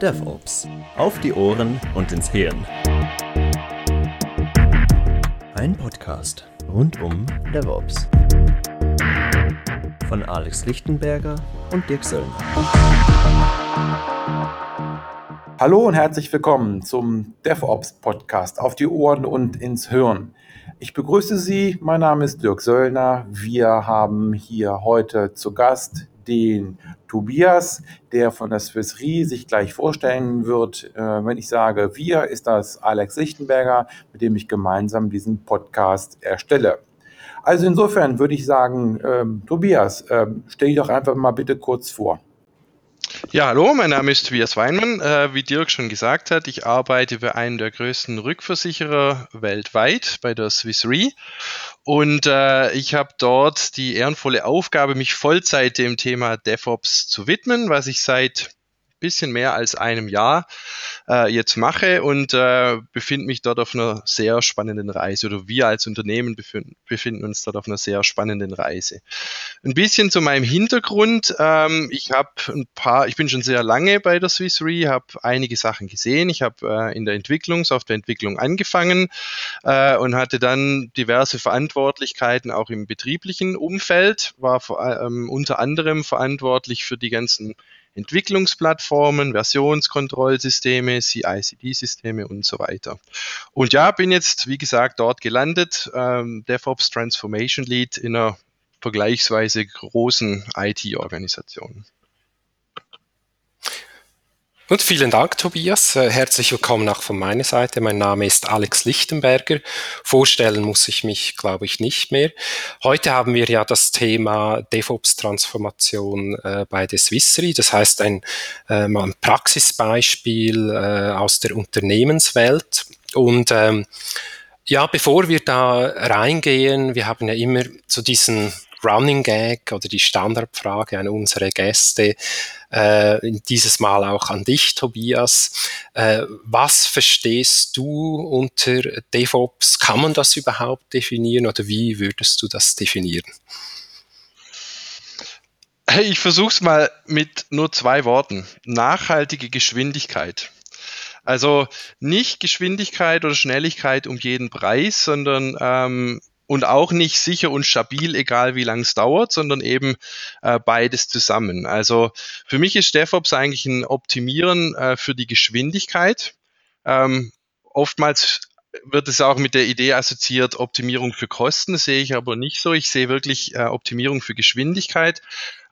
DevOps. Auf die Ohren und ins Hirn. Ein Podcast rund um DevOps. Von Alex Lichtenberger und Dirk Söllner. Hallo und herzlich willkommen zum DevOps Podcast auf die Ohren und ins Hirn. Ich begrüße Sie, mein Name ist Dirk Söllner. Wir haben hier heute zu Gast den Tobias, der von der Swiss Re sich gleich vorstellen wird. Äh, wenn ich sage wir, ist das Alex Lichtenberger, mit dem ich gemeinsam diesen Podcast erstelle. Also insofern würde ich sagen, ähm, Tobias, ähm, stell dich doch einfach mal bitte kurz vor. Ja, hallo, mein Name ist Tobias Weinmann. Äh, wie Dirk schon gesagt hat, ich arbeite bei einem der größten Rückversicherer weltweit, bei der Swiss Re. Und äh, ich habe dort die ehrenvolle Aufgabe, mich Vollzeit dem Thema DevOps zu widmen, was ich seit bisschen mehr als einem Jahr äh, jetzt mache und äh, befinde mich dort auf einer sehr spannenden Reise oder wir als Unternehmen befinden, befinden uns dort auf einer sehr spannenden Reise. Ein bisschen zu meinem Hintergrund. Ähm, ich habe ein paar, ich bin schon sehr lange bei der Swiss Re, habe einige Sachen gesehen. Ich habe äh, in der Entwicklung, Softwareentwicklung angefangen äh, und hatte dann diverse Verantwortlichkeiten auch im betrieblichen Umfeld, war vor, ähm, unter anderem verantwortlich für die ganzen Entwicklungsplattformen, Versionskontrollsysteme, CI-CD-Systeme und so weiter. Und ja, bin jetzt, wie gesagt, dort gelandet, ähm, DevOps Transformation Lead in einer vergleichsweise großen IT-Organisation. Und vielen Dank, Tobias. Äh, herzlich willkommen auch von meiner Seite. Mein Name ist Alex Lichtenberger. Vorstellen muss ich mich, glaube ich, nicht mehr. Heute haben wir ja das Thema DevOps-Transformation äh, bei der Swissry. Das heißt, ein, äh, mal ein Praxisbeispiel äh, aus der Unternehmenswelt. Und ähm, ja, bevor wir da reingehen, wir haben ja immer zu diesen Running Gag oder die Standardfrage an unsere Gäste, äh, dieses Mal auch an dich, Tobias. Äh, was verstehst du unter DevOps? Kann man das überhaupt definieren oder wie würdest du das definieren? Hey, ich versuche es mal mit nur zwei Worten. Nachhaltige Geschwindigkeit. Also nicht Geschwindigkeit oder Schnelligkeit um jeden Preis, sondern ähm, und auch nicht sicher und stabil, egal wie lang es dauert, sondern eben äh, beides zusammen. Also für mich ist DevOps eigentlich ein Optimieren äh, für die Geschwindigkeit. Ähm, oftmals wird es auch mit der Idee assoziiert, Optimierung für Kosten, sehe ich aber nicht so. Ich sehe wirklich äh, Optimierung für Geschwindigkeit,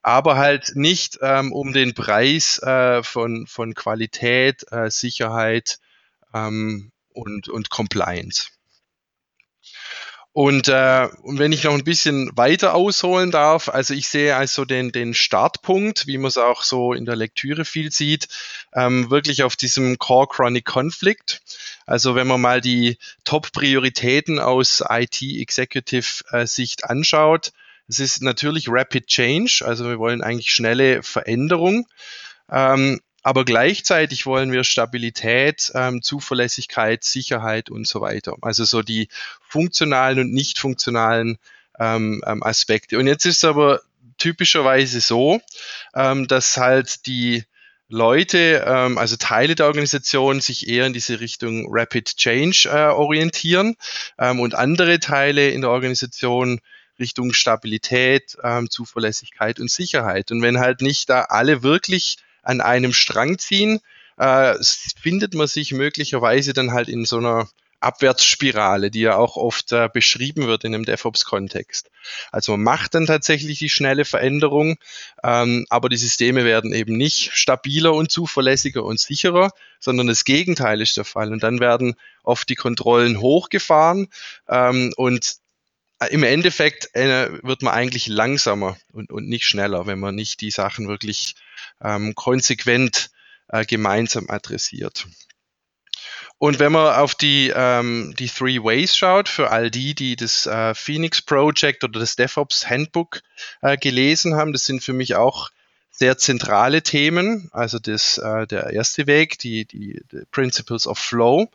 aber halt nicht ähm, um den Preis äh, von, von Qualität, äh, Sicherheit ähm, und, und Compliance. Und, äh, und wenn ich noch ein bisschen weiter ausholen darf, also ich sehe also den, den Startpunkt, wie man es auch so in der Lektüre viel sieht, ähm, wirklich auf diesem Core Chronic Conflict. Also wenn man mal die Top-Prioritäten aus IT-Executive-Sicht anschaut, es ist natürlich Rapid Change, also wir wollen eigentlich schnelle Veränderung. Ähm, aber gleichzeitig wollen wir Stabilität, ähm, Zuverlässigkeit, Sicherheit und so weiter. Also so die funktionalen und nicht funktionalen ähm, ähm, Aspekte. Und jetzt ist es aber typischerweise so, ähm, dass halt die Leute, ähm, also Teile der Organisation, sich eher in diese Richtung Rapid Change äh, orientieren ähm, und andere Teile in der Organisation Richtung Stabilität, ähm, Zuverlässigkeit und Sicherheit. Und wenn halt nicht da alle wirklich an einem Strang ziehen, äh, findet man sich möglicherweise dann halt in so einer Abwärtsspirale, die ja auch oft äh, beschrieben wird in einem DevOps-Kontext. Also man macht dann tatsächlich die schnelle Veränderung, ähm, aber die Systeme werden eben nicht stabiler und zuverlässiger und sicherer, sondern das Gegenteil ist der Fall. Und dann werden oft die Kontrollen hochgefahren ähm, und im Endeffekt äh, wird man eigentlich langsamer und, und nicht schneller, wenn man nicht die Sachen wirklich ähm, konsequent äh, gemeinsam adressiert. Und wenn man auf die, ähm, die Three Ways schaut, für all die, die das äh, Phoenix Project oder das DevOps Handbook äh, gelesen haben, das sind für mich auch sehr zentrale Themen, also das, äh, der erste Weg, die, die, die Principles of Flow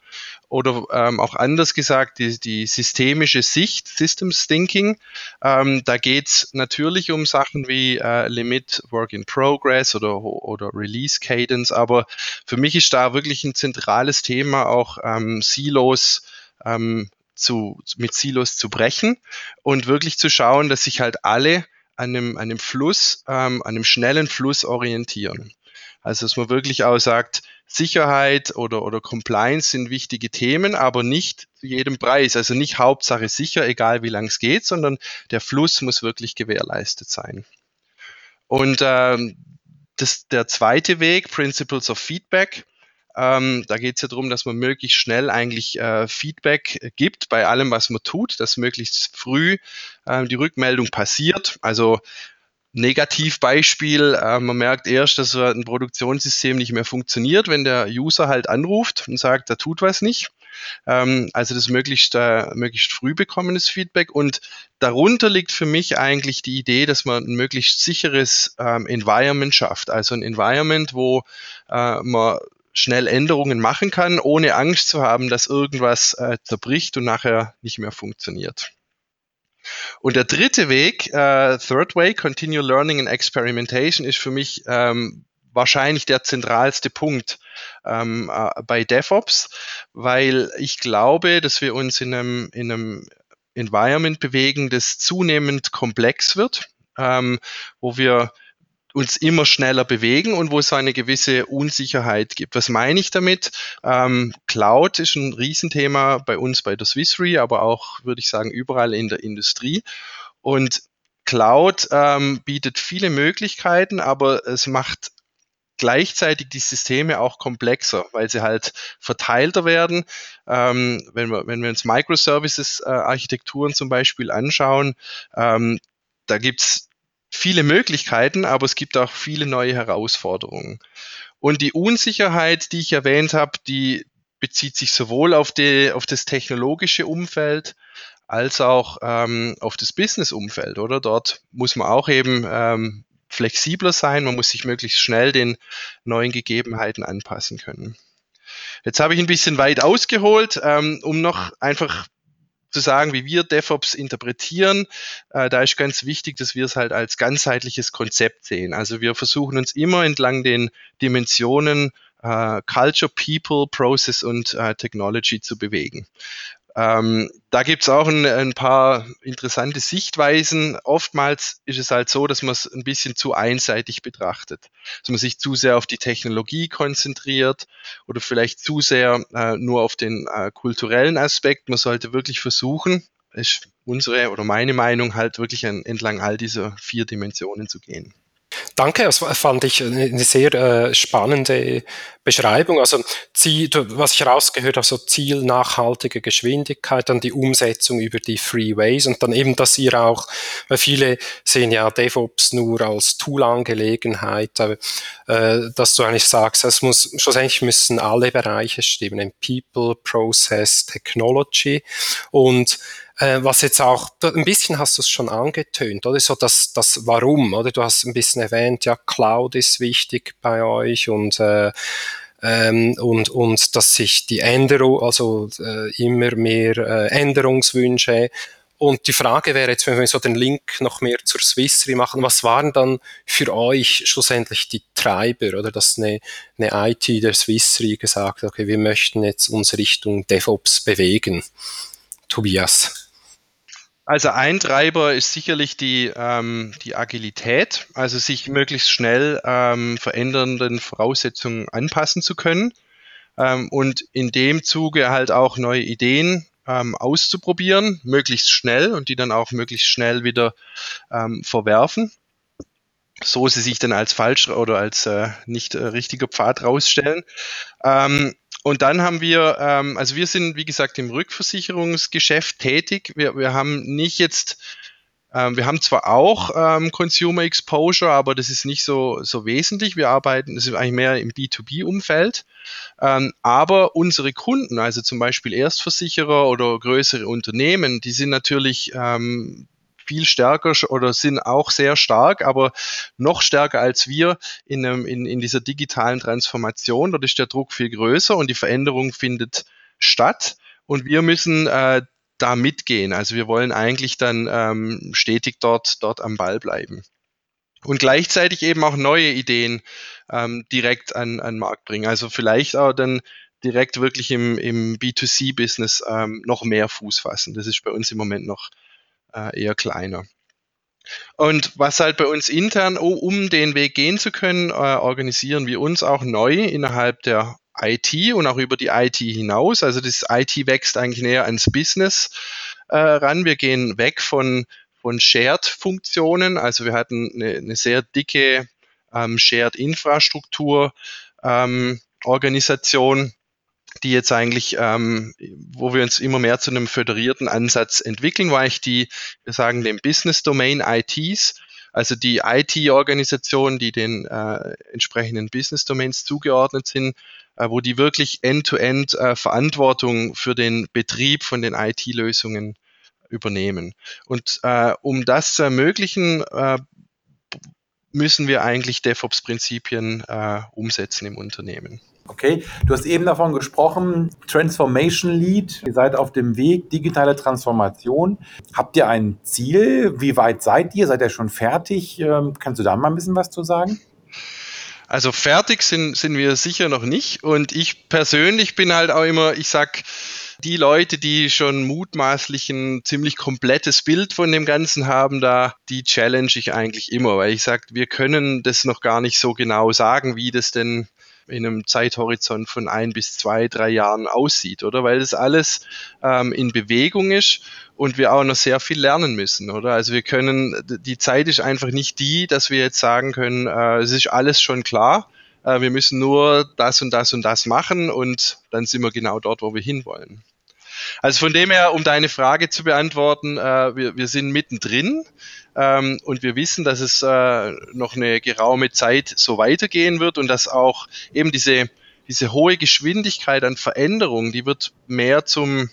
oder ähm, auch anders gesagt, die, die systemische Sicht, Systems Thinking. Ähm, da geht's natürlich um Sachen wie äh, Limit Work in Progress oder, oder Release Cadence, aber für mich ist da wirklich ein zentrales Thema auch ähm, Silos ähm, zu, mit Silos zu brechen und wirklich zu schauen, dass sich halt alle an einem, an einem Fluss, ähm, an einem schnellen Fluss orientieren. Also dass man wirklich auch sagt, Sicherheit oder, oder Compliance sind wichtige Themen, aber nicht zu jedem Preis. Also nicht Hauptsache sicher, egal wie lang es geht, sondern der Fluss muss wirklich gewährleistet sein. Und ähm, das, der zweite Weg, Principles of Feedback, ähm, da geht es ja darum, dass man möglichst schnell eigentlich äh, Feedback gibt bei allem, was man tut, dass möglichst früh äh, die Rückmeldung passiert. Also Negativbeispiel, äh, man merkt erst, dass ein Produktionssystem nicht mehr funktioniert, wenn der User halt anruft und sagt, da tut was nicht. Ähm, also das möglichst, äh, möglichst früh bekommenes Feedback. Und darunter liegt für mich eigentlich die Idee, dass man ein möglichst sicheres ähm, Environment schafft. Also ein Environment, wo äh, man schnell Änderungen machen kann, ohne Angst zu haben, dass irgendwas äh, zerbricht und nachher nicht mehr funktioniert. Und der dritte Weg, äh, Third Way, Continue Learning and Experimentation, ist für mich ähm, wahrscheinlich der zentralste Punkt ähm, äh, bei DevOps, weil ich glaube, dass wir uns in einem, in einem Environment bewegen, das zunehmend komplex wird, ähm, wo wir uns immer schneller bewegen und wo es eine gewisse Unsicherheit gibt. Was meine ich damit? Ähm, Cloud ist ein Riesenthema bei uns bei der Swiss Re, aber auch, würde ich sagen, überall in der Industrie. Und Cloud ähm, bietet viele Möglichkeiten, aber es macht gleichzeitig die Systeme auch komplexer, weil sie halt verteilter werden. Ähm, wenn, wir, wenn wir uns Microservices-Architekturen äh, zum Beispiel anschauen, ähm, da gibt's viele Möglichkeiten, aber es gibt auch viele neue Herausforderungen. Und die Unsicherheit, die ich erwähnt habe, die bezieht sich sowohl auf, die, auf das technologische Umfeld als auch ähm, auf das Business-Umfeld, oder? Dort muss man auch eben ähm, flexibler sein, man muss sich möglichst schnell den neuen Gegebenheiten anpassen können. Jetzt habe ich ein bisschen weit ausgeholt, ähm, um noch einfach zu sagen, wie wir DevOps interpretieren, äh, da ist ganz wichtig, dass wir es halt als ganzheitliches Konzept sehen. Also wir versuchen uns immer entlang den Dimensionen äh, Culture, People, Process und äh, Technology zu bewegen. Ähm, da gibt's auch ein, ein, paar interessante Sichtweisen. Oftmals ist es halt so, dass man es ein bisschen zu einseitig betrachtet, dass man sich zu sehr auf die Technologie konzentriert oder vielleicht zu sehr äh, nur auf den äh, kulturellen Aspekt. Man sollte wirklich versuchen, ist unsere oder meine Meinung halt wirklich an, entlang all dieser vier Dimensionen zu gehen. Danke, das fand ich eine sehr äh, spannende Beschreibung. Also Ziel, was ich rausgehört habe, so Ziel nachhaltige Geschwindigkeit, dann die Umsetzung über die Freeways und dann eben, dass ihr auch, weil viele sehen ja DevOps nur als Tool-Angelegenheit, äh, dass du eigentlich sagst, es muss schlussendlich müssen alle Bereiche stimmen, People, Process, Technology und äh, was jetzt auch, ein bisschen hast du es schon angetönt, oder? So das, das Warum, oder? Du hast ein bisschen erwähnt, ja, Cloud ist wichtig bei euch und äh, ähm, und, und dass sich die Änderung, also äh, immer mehr äh, Änderungswünsche und die Frage wäre jetzt, wenn wir so den Link noch mehr zur Swissry machen, was waren dann für euch schlussendlich die Treiber oder dass eine, eine IT der Swissry gesagt hat, okay, wir möchten jetzt uns Richtung DevOps bewegen? Tobias. Also ein Treiber ist sicherlich die, ähm, die Agilität, also sich möglichst schnell ähm, verändernden Voraussetzungen anpassen zu können ähm, und in dem Zuge halt auch neue Ideen ähm, auszuprobieren, möglichst schnell und die dann auch möglichst schnell wieder ähm, verwerfen, so sie sich dann als falsch oder als äh, nicht äh, richtiger Pfad rausstellen. Und dann haben wir, ähm, also wir sind, wie gesagt, im Rückversicherungsgeschäft tätig. Wir, wir haben nicht jetzt, ähm, wir haben zwar auch ähm, Consumer Exposure, aber das ist nicht so, so wesentlich. Wir arbeiten, das ist eigentlich mehr im B2B-Umfeld. Ähm, aber unsere Kunden, also zum Beispiel Erstversicherer oder größere Unternehmen, die sind natürlich ähm, viel stärker oder sind auch sehr stark, aber noch stärker als wir in, einem, in, in dieser digitalen Transformation. Dort ist der Druck viel größer und die Veränderung findet statt. Und wir müssen äh, da mitgehen. Also wir wollen eigentlich dann ähm, stetig dort, dort am Ball bleiben. Und gleichzeitig eben auch neue Ideen ähm, direkt an, an Markt bringen. Also vielleicht auch dann direkt wirklich im, im B2C-Business ähm, noch mehr Fuß fassen. Das ist bei uns im Moment noch äh, eher kleiner. Und was halt bei uns intern, um den Weg gehen zu können, äh, organisieren wir uns auch neu innerhalb der IT und auch über die IT hinaus. Also das IT wächst eigentlich näher ans Business äh, ran. Wir gehen weg von, von Shared-Funktionen. Also wir hatten eine, eine sehr dicke ähm, Shared-Infrastruktur. Ähm, Organisation, die jetzt eigentlich, ähm, wo wir uns immer mehr zu einem föderierten Ansatz entwickeln, wo eigentlich die, wir sagen den Business Domain ITs, also die IT-Organisationen, die den äh, entsprechenden Business Domains zugeordnet sind, äh, wo die wirklich end-to-end -End, äh, Verantwortung für den Betrieb von den IT-Lösungen übernehmen. Und äh, um das zu ermöglichen, äh, müssen wir eigentlich DevOps-Prinzipien äh, umsetzen im Unternehmen. Okay, du hast eben davon gesprochen, Transformation Lead. Ihr seid auf dem Weg, digitale Transformation. Habt ihr ein Ziel? Wie weit seid ihr? Seid ihr schon fertig? Ähm, kannst du da mal ein bisschen was zu sagen? Also fertig sind, sind wir sicher noch nicht. Und ich persönlich bin halt auch immer, ich sag, die Leute, die schon mutmaßlich ein ziemlich komplettes Bild von dem Ganzen haben, da, die challenge ich eigentlich immer, weil ich sage, wir können das noch gar nicht so genau sagen, wie das denn in einem Zeithorizont von ein bis zwei, drei Jahren aussieht, oder? Weil das alles ähm, in Bewegung ist und wir auch noch sehr viel lernen müssen, oder? Also wir können, die Zeit ist einfach nicht die, dass wir jetzt sagen können, äh, es ist alles schon klar, äh, wir müssen nur das und das und das machen und dann sind wir genau dort, wo wir hinwollen. Also von dem her, um deine Frage zu beantworten, äh, wir, wir sind mittendrin ähm, und wir wissen, dass es äh, noch eine geraume Zeit so weitergehen wird und dass auch eben diese, diese hohe Geschwindigkeit an Veränderung, die wird mehr zum,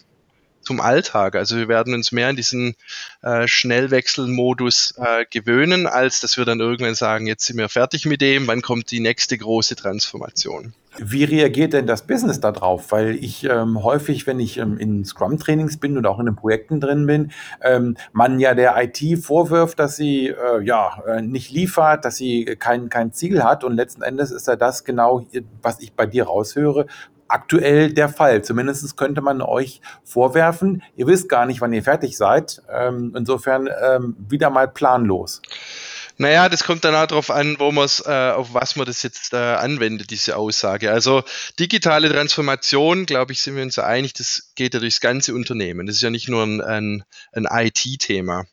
zum Alltag. Also wir werden uns mehr in diesen äh, Schnellwechselmodus äh, gewöhnen, als dass wir dann irgendwann sagen, jetzt sind wir fertig mit dem, wann kommt die nächste große Transformation. Wie reagiert denn das Business darauf? Weil ich ähm, häufig, wenn ich ähm, in Scrum-Trainings bin und auch in den Projekten drin bin, ähm, man ja der IT vorwirft, dass sie äh, ja äh, nicht liefert, dass sie kein, kein Ziel hat und letzten Endes ist ja das genau, was ich bei dir raushöre, aktuell der Fall. Zumindest könnte man euch vorwerfen, ihr wisst gar nicht, wann ihr fertig seid. Ähm, insofern ähm, wieder mal planlos. Naja, das kommt dann auch darauf an, wo man äh, auf was man das jetzt äh, anwendet, diese Aussage. Also digitale Transformation, glaube ich, sind wir uns einig, das geht ja durchs ganze Unternehmen. Das ist ja nicht nur ein, ein, ein IT-Thema.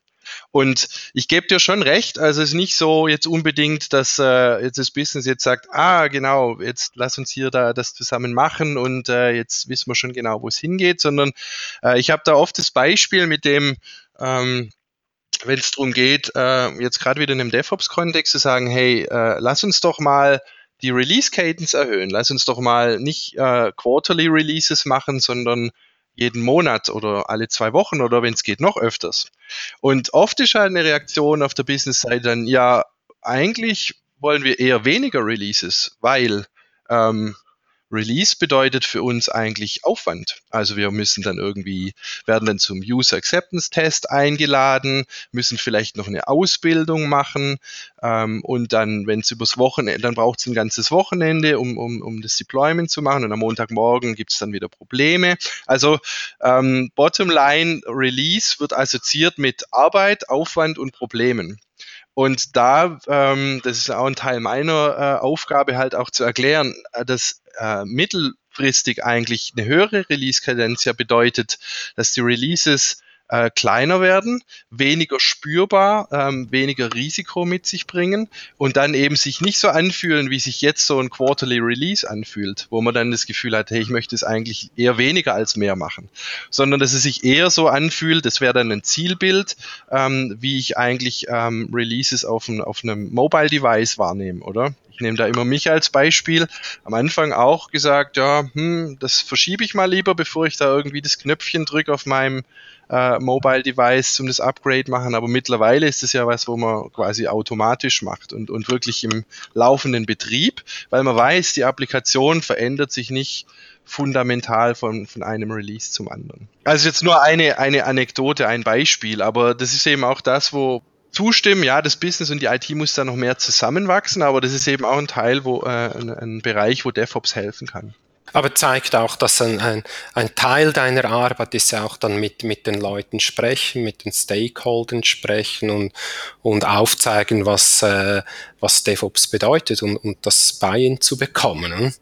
Und ich gebe dir schon recht, also es ist nicht so jetzt unbedingt, dass äh, jetzt das Business jetzt sagt, ah genau, jetzt lass uns hier da das zusammen machen und äh, jetzt wissen wir schon genau, wo es hingeht, sondern äh, ich habe da oft das Beispiel mit dem, ähm, wenn es darum geht, äh, jetzt gerade wieder in einem DevOps-Kontext zu sagen, hey, äh, lass uns doch mal die Release-Cadence erhöhen. Lass uns doch mal nicht äh, Quarterly Releases machen, sondern jeden Monat oder alle zwei Wochen oder wenn es geht noch öfters. Und oft ist halt eine Reaktion auf der Business-Seite dann, ja, eigentlich wollen wir eher weniger Releases, weil ähm, Release bedeutet für uns eigentlich Aufwand. Also wir müssen dann irgendwie, werden dann zum User Acceptance Test eingeladen, müssen vielleicht noch eine Ausbildung machen ähm, und dann, wenn es übers Wochenende, dann braucht es ein ganzes Wochenende, um, um, um das Deployment zu machen und am Montagmorgen gibt es dann wieder Probleme. Also ähm, Bottom Line Release wird assoziiert mit Arbeit, Aufwand und Problemen. Und da, ähm, das ist auch ein Teil meiner äh, Aufgabe, halt auch zu erklären, äh, dass äh, mittelfristig eigentlich eine höhere Release-Kadenz ja bedeutet, dass die Releases äh, kleiner werden, weniger spürbar, ähm, weniger Risiko mit sich bringen und dann eben sich nicht so anfühlen, wie sich jetzt so ein Quarterly Release anfühlt, wo man dann das Gefühl hat, hey, ich möchte es eigentlich eher weniger als mehr machen, sondern dass es sich eher so anfühlt, das wäre dann ein Zielbild, ähm, wie ich eigentlich ähm, Releases auf, ein, auf einem Mobile Device wahrnehme, oder? Ich nehme da immer mich als Beispiel, am Anfang auch gesagt, ja, hm, das verschiebe ich mal lieber, bevor ich da irgendwie das Knöpfchen drücke auf meinem äh, Mobile Device zum das Upgrade machen. Aber mittlerweile ist es ja was, wo man quasi automatisch macht und, und wirklich im laufenden Betrieb, weil man weiß, die Applikation verändert sich nicht fundamental von, von einem Release zum anderen. Also jetzt nur eine, eine Anekdote, ein Beispiel, aber das ist eben auch das, wo zustimmen, ja, das Business und die IT muss da noch mehr zusammenwachsen, aber das ist eben auch ein Teil, wo äh, ein, ein Bereich, wo DevOps helfen kann. Aber zeigt auch, dass ein, ein, ein, Teil deiner Arbeit ist ja auch dann mit, mit den Leuten sprechen, mit den Stakeholdern sprechen und, und aufzeigen, was, äh, was DevOps bedeutet und, und das Buy-in zu bekommen. Hm?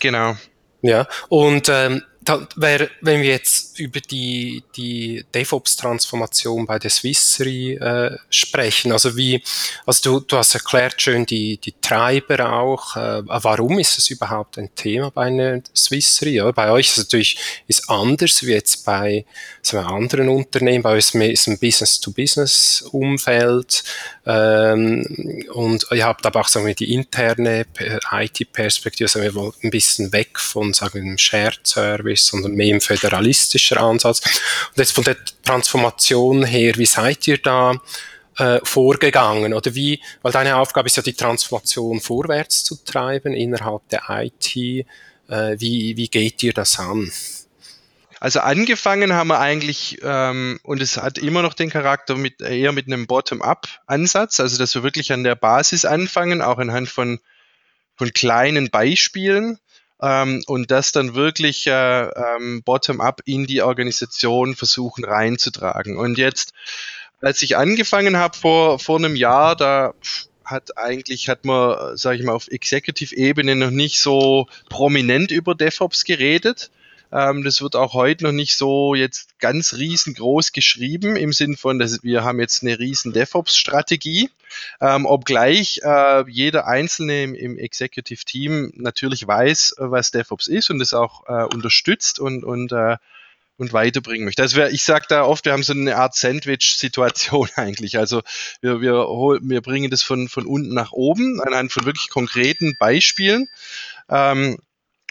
Genau. Ja, und ähm, da wär, wenn wir jetzt über die, die DevOps-Transformation bei der Swissry äh, sprechen, also wie, also du, du hast erklärt schön die, die Treiber auch, äh, warum ist es überhaupt ein Thema bei einer Swissry? Ja? Bei euch ist es natürlich ist anders wie jetzt bei so anderen Unternehmen, bei uns ist es ein Business-to-Business-Umfeld ähm, und ihr habt aber auch sagen wir, die interne IT-Perspektive, sagen wir, ein bisschen weg von sagen wir, einem Shared-Service ist, sondern mehr ein föderalistischer Ansatz. Und jetzt von der Transformation her, wie seid ihr da äh, vorgegangen? Oder wie, weil deine Aufgabe ist ja die Transformation vorwärts zu treiben innerhalb der IT. Äh, wie, wie geht ihr das an? Also angefangen haben wir eigentlich, ähm, und es hat immer noch den Charakter mit eher mit einem Bottom-up-Ansatz, also dass wir wirklich an der Basis anfangen, auch anhand von, von kleinen Beispielen ähm, und das dann wirklich äh, ähm, bottom-up in die Organisation versuchen reinzutragen. Und jetzt, als ich angefangen habe vor, vor einem Jahr, da hat eigentlich, hat man, sage ich mal, auf Executive-Ebene noch nicht so prominent über DevOps geredet. Ähm, das wird auch heute noch nicht so jetzt ganz riesengroß geschrieben im Sinn von, dass wir haben jetzt eine riesen DevOps-Strategie, ähm, obgleich äh, jeder Einzelne im, im Executive Team natürlich weiß, was DevOps ist und es auch äh, unterstützt und, und äh, und weiterbringen möchte. Also ich sage da oft, wir haben so eine Art Sandwich-Situation eigentlich. Also wir, wir, wir bringen das von, von unten nach oben anhand von wirklich konkreten Beispielen. Ähm,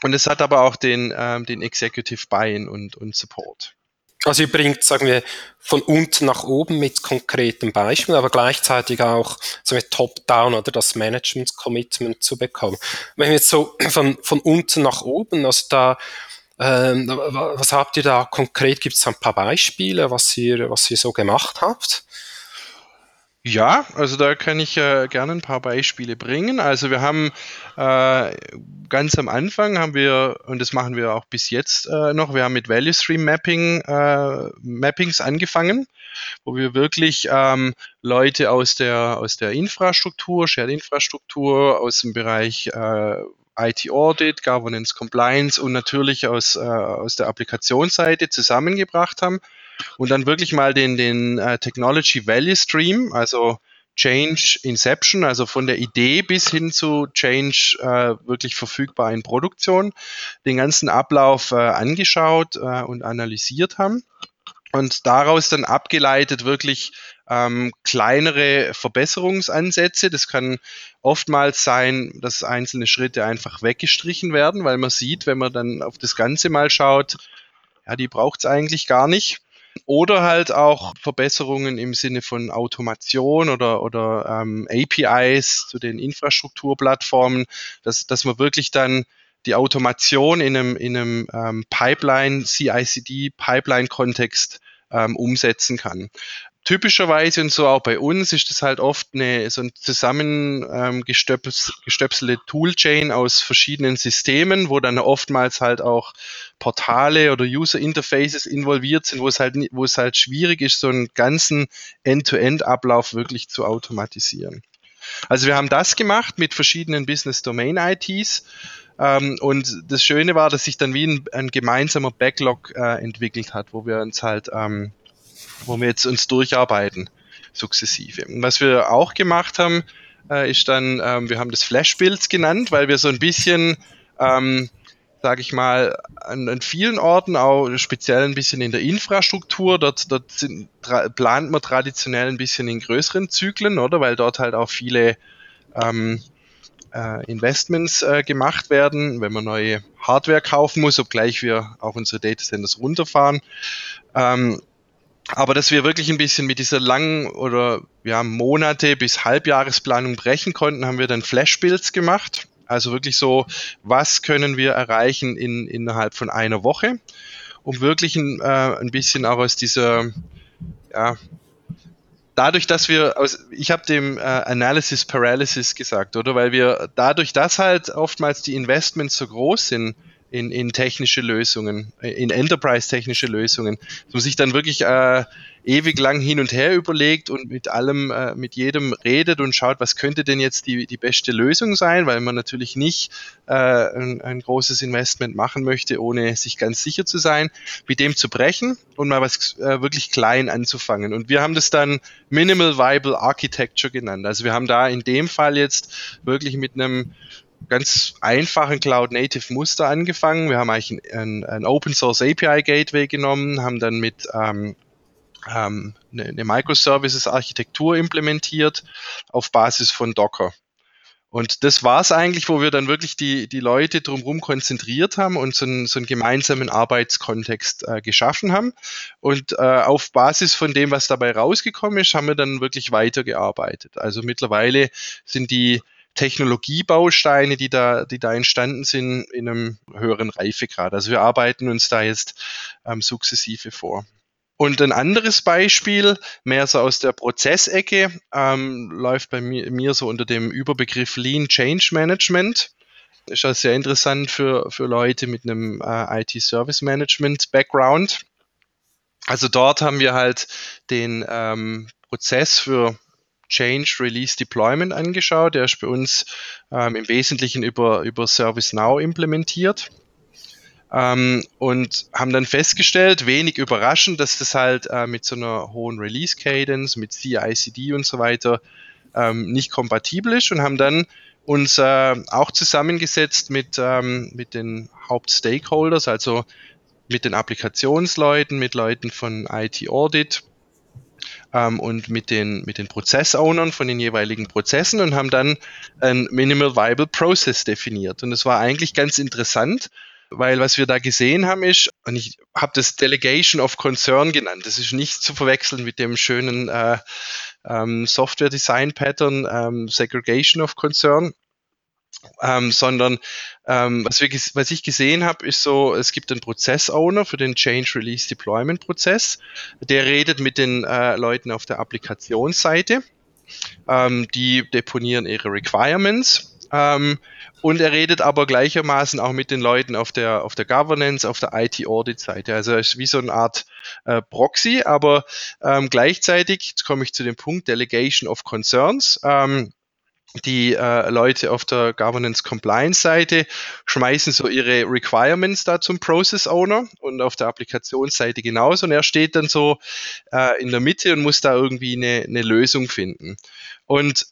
und es hat aber auch den, ähm, den Executive Buy-in und, und Support. Also ihr bringt, sagen wir, von unten nach oben mit konkreten Beispielen, aber gleichzeitig auch sagen wir, top-down oder das Management-Commitment zu bekommen. Wenn wir jetzt so von, von unten nach oben, also da, ähm, was habt ihr da konkret? Gibt es ein paar Beispiele, was ihr, was ihr so gemacht habt? Ja, also da kann ich äh, gerne ein paar Beispiele bringen. Also wir haben äh, ganz am Anfang haben wir, und das machen wir auch bis jetzt äh, noch, wir haben mit Value Stream Mapping, äh, Mappings angefangen, wo wir wirklich ähm, Leute aus der, aus der Infrastruktur, Shared Infrastruktur, aus dem Bereich äh, IT Audit, Governance Compliance und natürlich aus, äh, aus der Applikationsseite zusammengebracht haben und dann wirklich mal den, den uh, Technology Value Stream, also Change Inception, also von der Idee bis hin zu Change äh, wirklich verfügbar in Produktion, den ganzen Ablauf äh, angeschaut äh, und analysiert haben und daraus dann abgeleitet wirklich ähm, kleinere Verbesserungsansätze. Das kann oftmals sein, dass einzelne Schritte einfach weggestrichen werden, weil man sieht, wenn man dann auf das Ganze mal schaut, ja, die braucht es eigentlich gar nicht. Oder halt auch Verbesserungen im Sinne von Automation oder, oder ähm, APIs zu den Infrastrukturplattformen, dass, dass man wirklich dann die Automation in einem, in einem ähm, Pipeline, CICD, Pipeline-Kontext ähm, umsetzen kann typischerweise und so auch bei uns ist das halt oft eine so ein zusammengestöpselte ähm, Toolchain aus verschiedenen Systemen, wo dann oftmals halt auch Portale oder User Interfaces involviert sind, wo es halt wo es halt schwierig ist, so einen ganzen End-to-End-Ablauf wirklich zu automatisieren. Also wir haben das gemacht mit verschiedenen Business Domain ITs. Ähm, und das Schöne war, dass sich dann wie ein, ein gemeinsamer Backlog äh, entwickelt hat, wo wir uns halt ähm, wo wir jetzt uns durcharbeiten, sukzessive. Was wir auch gemacht haben, äh, ist dann, ähm, wir haben das Flash-Builds genannt, weil wir so ein bisschen, ähm, sage ich mal, an, an, vielen Orten, auch speziell ein bisschen in der Infrastruktur, dort, dort sind, plant man traditionell ein bisschen in größeren Zyklen, oder? Weil dort halt auch viele ähm, äh, Investments äh, gemacht werden, wenn man neue Hardware kaufen muss, obgleich wir auch unsere Datacenters runterfahren. Ähm, aber dass wir wirklich ein bisschen mit dieser langen oder ja, Monate bis Halbjahresplanung brechen konnten, haben wir dann Flash-Builds gemacht. Also wirklich so, was können wir erreichen in, innerhalb von einer Woche, um wirklich ein, äh, ein bisschen auch aus dieser, ja, dadurch, dass wir aus, ich habe dem äh, Analysis Paralysis gesagt, oder? Weil wir dadurch, dass halt oftmals die Investments so groß sind, in, in technische Lösungen, in Enterprise-technische Lösungen, dass man sich dann wirklich äh, ewig lang hin und her überlegt und mit allem, äh, mit jedem redet und schaut, was könnte denn jetzt die, die beste Lösung sein, weil man natürlich nicht äh, ein, ein großes Investment machen möchte, ohne sich ganz sicher zu sein, mit dem zu brechen und mal was äh, wirklich klein anzufangen. Und wir haben das dann Minimal Viable Architecture genannt. Also wir haben da in dem Fall jetzt wirklich mit einem ganz einfachen Cloud Native Muster angefangen. Wir haben eigentlich ein, ein Open Source API Gateway genommen, haben dann mit ähm, ähm, eine, eine Microservices Architektur implementiert auf Basis von Docker. Und das war es eigentlich, wo wir dann wirklich die, die Leute drumherum konzentriert haben und so einen, so einen gemeinsamen Arbeitskontext äh, geschaffen haben. Und äh, auf Basis von dem, was dabei rausgekommen ist, haben wir dann wirklich weitergearbeitet. Also mittlerweile sind die Technologiebausteine, die da, die da entstanden sind, in einem höheren Reifegrad. Also wir arbeiten uns da jetzt ähm, sukzessive vor. Und ein anderes Beispiel, mehr so aus der Prozessecke, ähm, läuft bei mir, mir so unter dem Überbegriff Lean Change Management. Ist das sehr interessant für, für Leute mit einem äh, IT-Service Management Background. Also dort haben wir halt den ähm, Prozess für Change Release Deployment angeschaut. Der ist bei uns ähm, im Wesentlichen über, über ServiceNow implementiert. Ähm, und haben dann festgestellt, wenig überraschend, dass das halt äh, mit so einer hohen Release Cadence, mit CI/CD und so weiter ähm, nicht kompatibel ist und haben dann uns äh, auch zusammengesetzt mit, ähm, mit den Hauptstakeholders, also mit den Applikationsleuten, mit Leuten von IT Audit, ähm, und mit den, mit den Prozessownern von den jeweiligen Prozessen und haben dann ein Minimal Viable Process definiert. Und es war eigentlich ganz interessant, weil was wir da gesehen haben ist, und ich habe das Delegation of Concern genannt, das ist nicht zu verwechseln mit dem schönen äh, ähm, Software Design Pattern ähm, Segregation of Concern, ähm, sondern ähm, was, wir, was ich gesehen habe, ist so, es gibt einen Prozess-Owner für den Change Release Deployment Prozess, der redet mit den äh, Leuten auf der Applikationsseite, ähm, die deponieren ihre Requirements. Ähm, und er redet aber gleichermaßen auch mit den Leuten auf der, auf der Governance, auf der IT-Audit-Seite. Also er ist wie so eine Art äh, Proxy, aber ähm, gleichzeitig, jetzt komme ich zu dem Punkt Delegation of Concerns, ähm, die äh, Leute auf der Governance Compliance Seite schmeißen so ihre Requirements da zum Process Owner und auf der Applikationsseite genauso. Und er steht dann so äh, in der Mitte und muss da irgendwie eine, eine Lösung finden. Und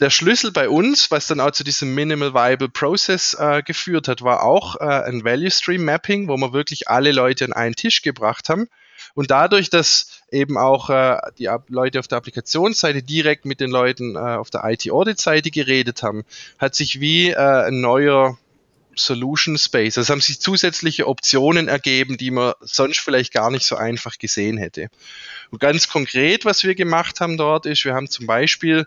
der Schlüssel bei uns, was dann auch zu diesem Minimal Viable Process äh, geführt hat, war auch äh, ein Value Stream Mapping, wo wir wirklich alle Leute an einen Tisch gebracht haben und dadurch, dass eben auch äh, die Leute auf der Applikationsseite direkt mit den Leuten äh, auf der IT-Audit-Seite geredet haben, hat sich wie äh, ein neuer Solution Space. Also haben sich zusätzliche Optionen ergeben, die man sonst vielleicht gar nicht so einfach gesehen hätte. Und ganz konkret, was wir gemacht haben dort, ist, wir haben zum Beispiel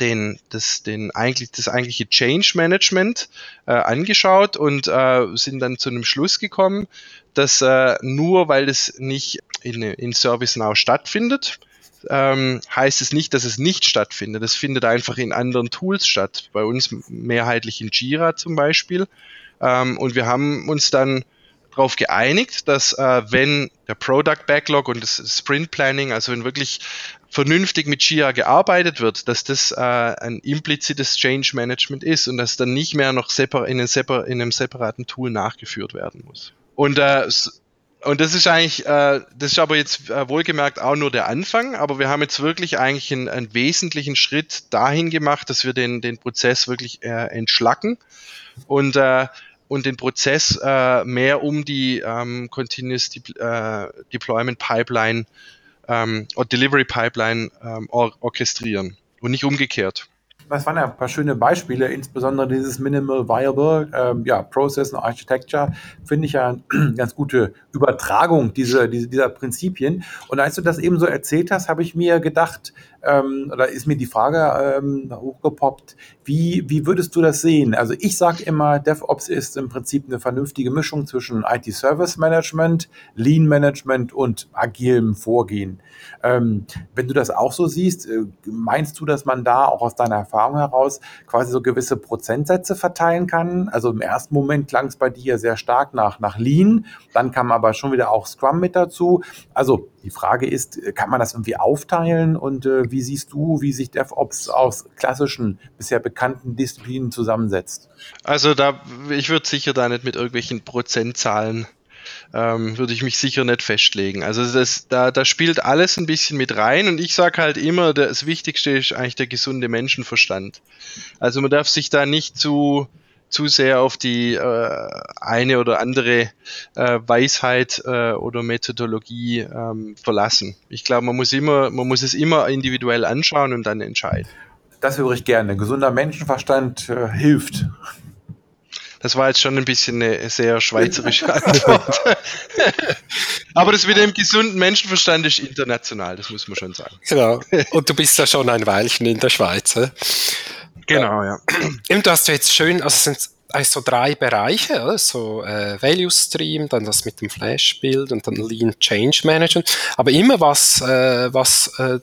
den, das, den eigentlich, das eigentliche Change Management äh, angeschaut und äh, sind dann zu einem Schluss gekommen, dass äh, nur weil es nicht in, in ServiceNow stattfindet, ähm, heißt es nicht, dass es nicht stattfindet. Es findet einfach in anderen Tools statt. Bei uns mehrheitlich in Jira zum Beispiel. Ähm, und wir haben uns dann darauf geeinigt, dass äh, wenn der Product Backlog und das Sprint Planning, also wenn wirklich vernünftig mit Jira gearbeitet wird, dass das äh, ein implizites Change Management ist und dass dann nicht mehr noch separ in, separ in einem separaten Tool nachgeführt werden muss. Und äh, und das ist eigentlich, äh, das ist aber jetzt äh, wohlgemerkt auch nur der Anfang, aber wir haben jetzt wirklich eigentlich einen, einen wesentlichen Schritt dahin gemacht, dass wir den, den Prozess wirklich äh, entschlacken und, äh, und den Prozess äh, mehr um die ähm, Continuous De äh, Deployment Pipeline ähm, oder Delivery Pipeline ähm, or orchestrieren und nicht umgekehrt. das waren ja ein paar schöne Beispiele, insbesondere dieses Minimal Viable ähm, ja, Process und Architecture, finde ich ja eine ganz gute Übertragung dieser, dieser, dieser Prinzipien. Und als du das eben so erzählt hast, habe ich mir gedacht, ähm, oder ist mir die Frage ähm, hochgepoppt, wie, wie würdest du das sehen? Also ich sage immer, DevOps ist im Prinzip eine vernünftige Mischung zwischen IT-Service Management, Lean Management und agilem Vorgehen. Ähm, wenn du das auch so siehst, äh, meinst du, dass man da auch aus deiner Erfahrung heraus quasi so gewisse Prozentsätze verteilen kann? Also im ersten Moment klang es bei dir sehr stark nach, nach Lean, dann kam aber schon wieder auch Scrum mit dazu. Also die Frage ist, kann man das irgendwie aufteilen und äh, wie siehst du, wie sich DevOps aus klassischen, bisher bekannten Disziplinen zusammensetzt? Also da, ich würde sicher da nicht mit irgendwelchen Prozentzahlen ähm, würde ich mich sicher nicht festlegen. Also das, da, da spielt alles ein bisschen mit rein und ich sage halt immer, das Wichtigste ist eigentlich der gesunde Menschenverstand. Also man darf sich da nicht zu zu sehr auf die äh, eine oder andere äh, Weisheit äh, oder Methodologie ähm, verlassen. Ich glaube, man muss immer, man muss es immer individuell anschauen und dann entscheiden. Das höre ich gerne. Gesunder Menschenverstand äh, hilft. Das war jetzt schon ein bisschen eine sehr schweizerische Antwort. Aber das mit dem gesunden Menschenverstand ist international, das muss man schon sagen. Genau. Und du bist ja schon ein Weilchen in der Schweiz. Genau, ja. Und du hast jetzt schön, also es sind eigentlich so drei Bereiche, so äh, Value Stream, dann das mit dem Flash-Bild und dann Lean Change Management. Aber immer was, äh, was äh,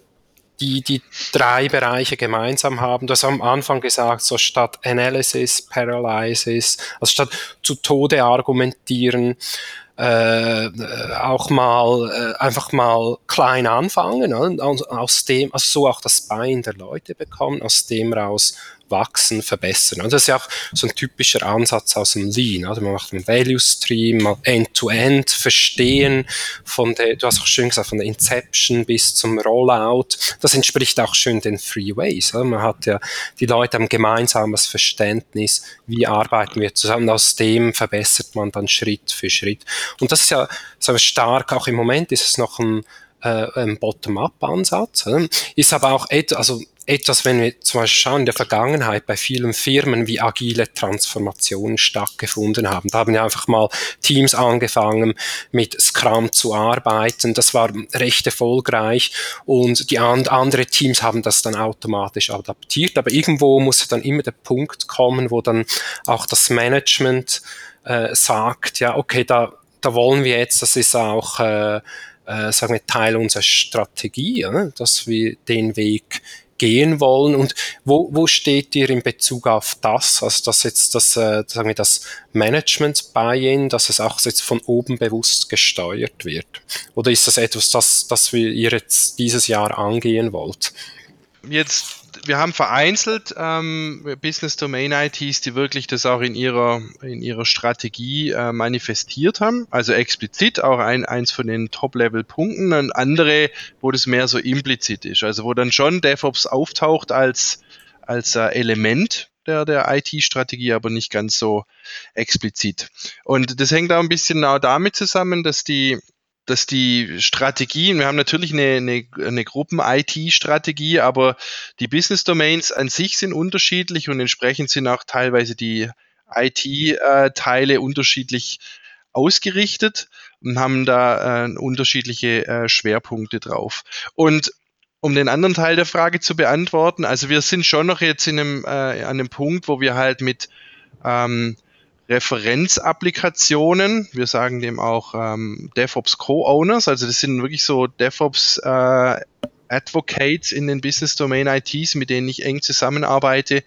die, die drei Bereiche gemeinsam haben. Du hast am Anfang gesagt, so statt Analysis, Paralysis, also statt zu Tode argumentieren, äh, auch mal äh, einfach mal klein anfangen, ne? aus, aus dem, also so auch das Bein der Leute bekommen, aus dem raus wachsen, verbessern. Und das ist ja auch so ein typischer Ansatz aus dem Lean. Also man macht einen Value Stream, mal End-to-End verstehen von der, du hast auch schön gesagt, von der Inception bis zum Rollout. Das entspricht auch schön den Freeways. Also man hat ja, die Leute haben gemeinsames Verständnis, wie arbeiten wir zusammen. Aus dem verbessert man dann Schritt für Schritt. Und das ist ja so stark, auch im Moment ist es noch ein, äh, ein Bottom-up-Ansatz. Ist aber auch also etwas, wenn wir zum Beispiel schauen, in der Vergangenheit bei vielen Firmen, wie agile Transformationen stattgefunden haben. Da haben ja einfach mal Teams angefangen, mit Scrum zu arbeiten. Das war recht erfolgreich und die and andere Teams haben das dann automatisch adaptiert. Aber irgendwo muss dann immer der Punkt kommen, wo dann auch das Management äh, sagt, ja, okay, da, da wollen wir jetzt, das ist auch äh, äh, sagen wir, Teil unserer Strategie, ja, dass wir den Weg gehen wollen und wo, wo steht ihr in Bezug auf das, also dass jetzt das, äh, sagen wir, das Management Buy-in, dass es auch jetzt von oben bewusst gesteuert wird? Oder ist das etwas, das, das wir ihr jetzt dieses Jahr angehen wollt? Jetzt wir haben vereinzelt ähm, Business Domain ITs, die wirklich das auch in ihrer, in ihrer Strategie äh, manifestiert haben, also explizit auch ein, eins von den Top-Level-Punkten. Und andere, wo das mehr so implizit ist, also wo dann schon DevOps auftaucht als, als äh, Element der, der IT-Strategie, aber nicht ganz so explizit. Und das hängt auch ein bisschen auch damit zusammen, dass die dass die Strategien, wir haben natürlich eine, eine, eine Gruppen-IT-Strategie, aber die Business-Domains an sich sind unterschiedlich und entsprechend sind auch teilweise die IT-Teile unterschiedlich ausgerichtet und haben da äh, unterschiedliche äh, Schwerpunkte drauf. Und um den anderen Teil der Frage zu beantworten, also wir sind schon noch jetzt in einem, äh, an einem Punkt, wo wir halt mit ähm, Referenzapplikationen. Wir sagen dem auch ähm, DevOps Co-Owners. Also das sind wirklich so DevOps äh, Advocates in den Business Domain ITs, mit denen ich eng zusammenarbeite,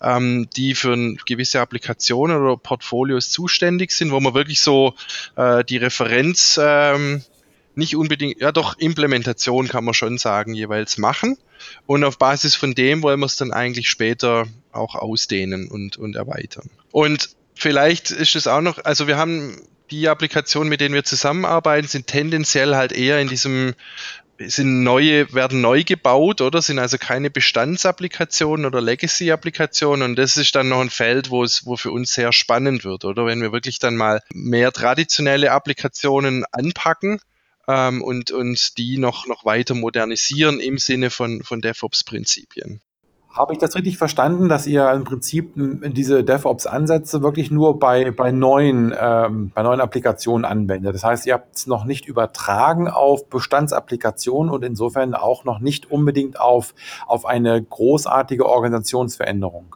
ähm, die für gewisse Applikationen oder Portfolios zuständig sind, wo man wirklich so äh, die Referenz ähm, nicht unbedingt, ja doch Implementation kann man schon sagen, jeweils machen. Und auf Basis von dem wollen wir es dann eigentlich später auch ausdehnen und, und erweitern. Und vielleicht ist es auch noch, also wir haben die Applikationen, mit denen wir zusammenarbeiten, sind tendenziell halt eher in diesem sind neue, werden neu gebaut, oder? Sind also keine Bestandsapplikationen oder Legacy-Applikationen. Und das ist dann noch ein Feld, wo es, wo für uns sehr spannend wird, oder? Wenn wir wirklich dann mal mehr traditionelle Applikationen anpacken, ähm, und, und die noch, noch weiter modernisieren im Sinne von, von DevOps-Prinzipien. Habe ich das richtig verstanden, dass ihr im Prinzip diese DevOps-Ansätze wirklich nur bei, bei, neuen, ähm, bei neuen Applikationen anwendet? Das heißt, ihr habt es noch nicht übertragen auf Bestandsapplikationen und insofern auch noch nicht unbedingt auf, auf eine großartige Organisationsveränderung.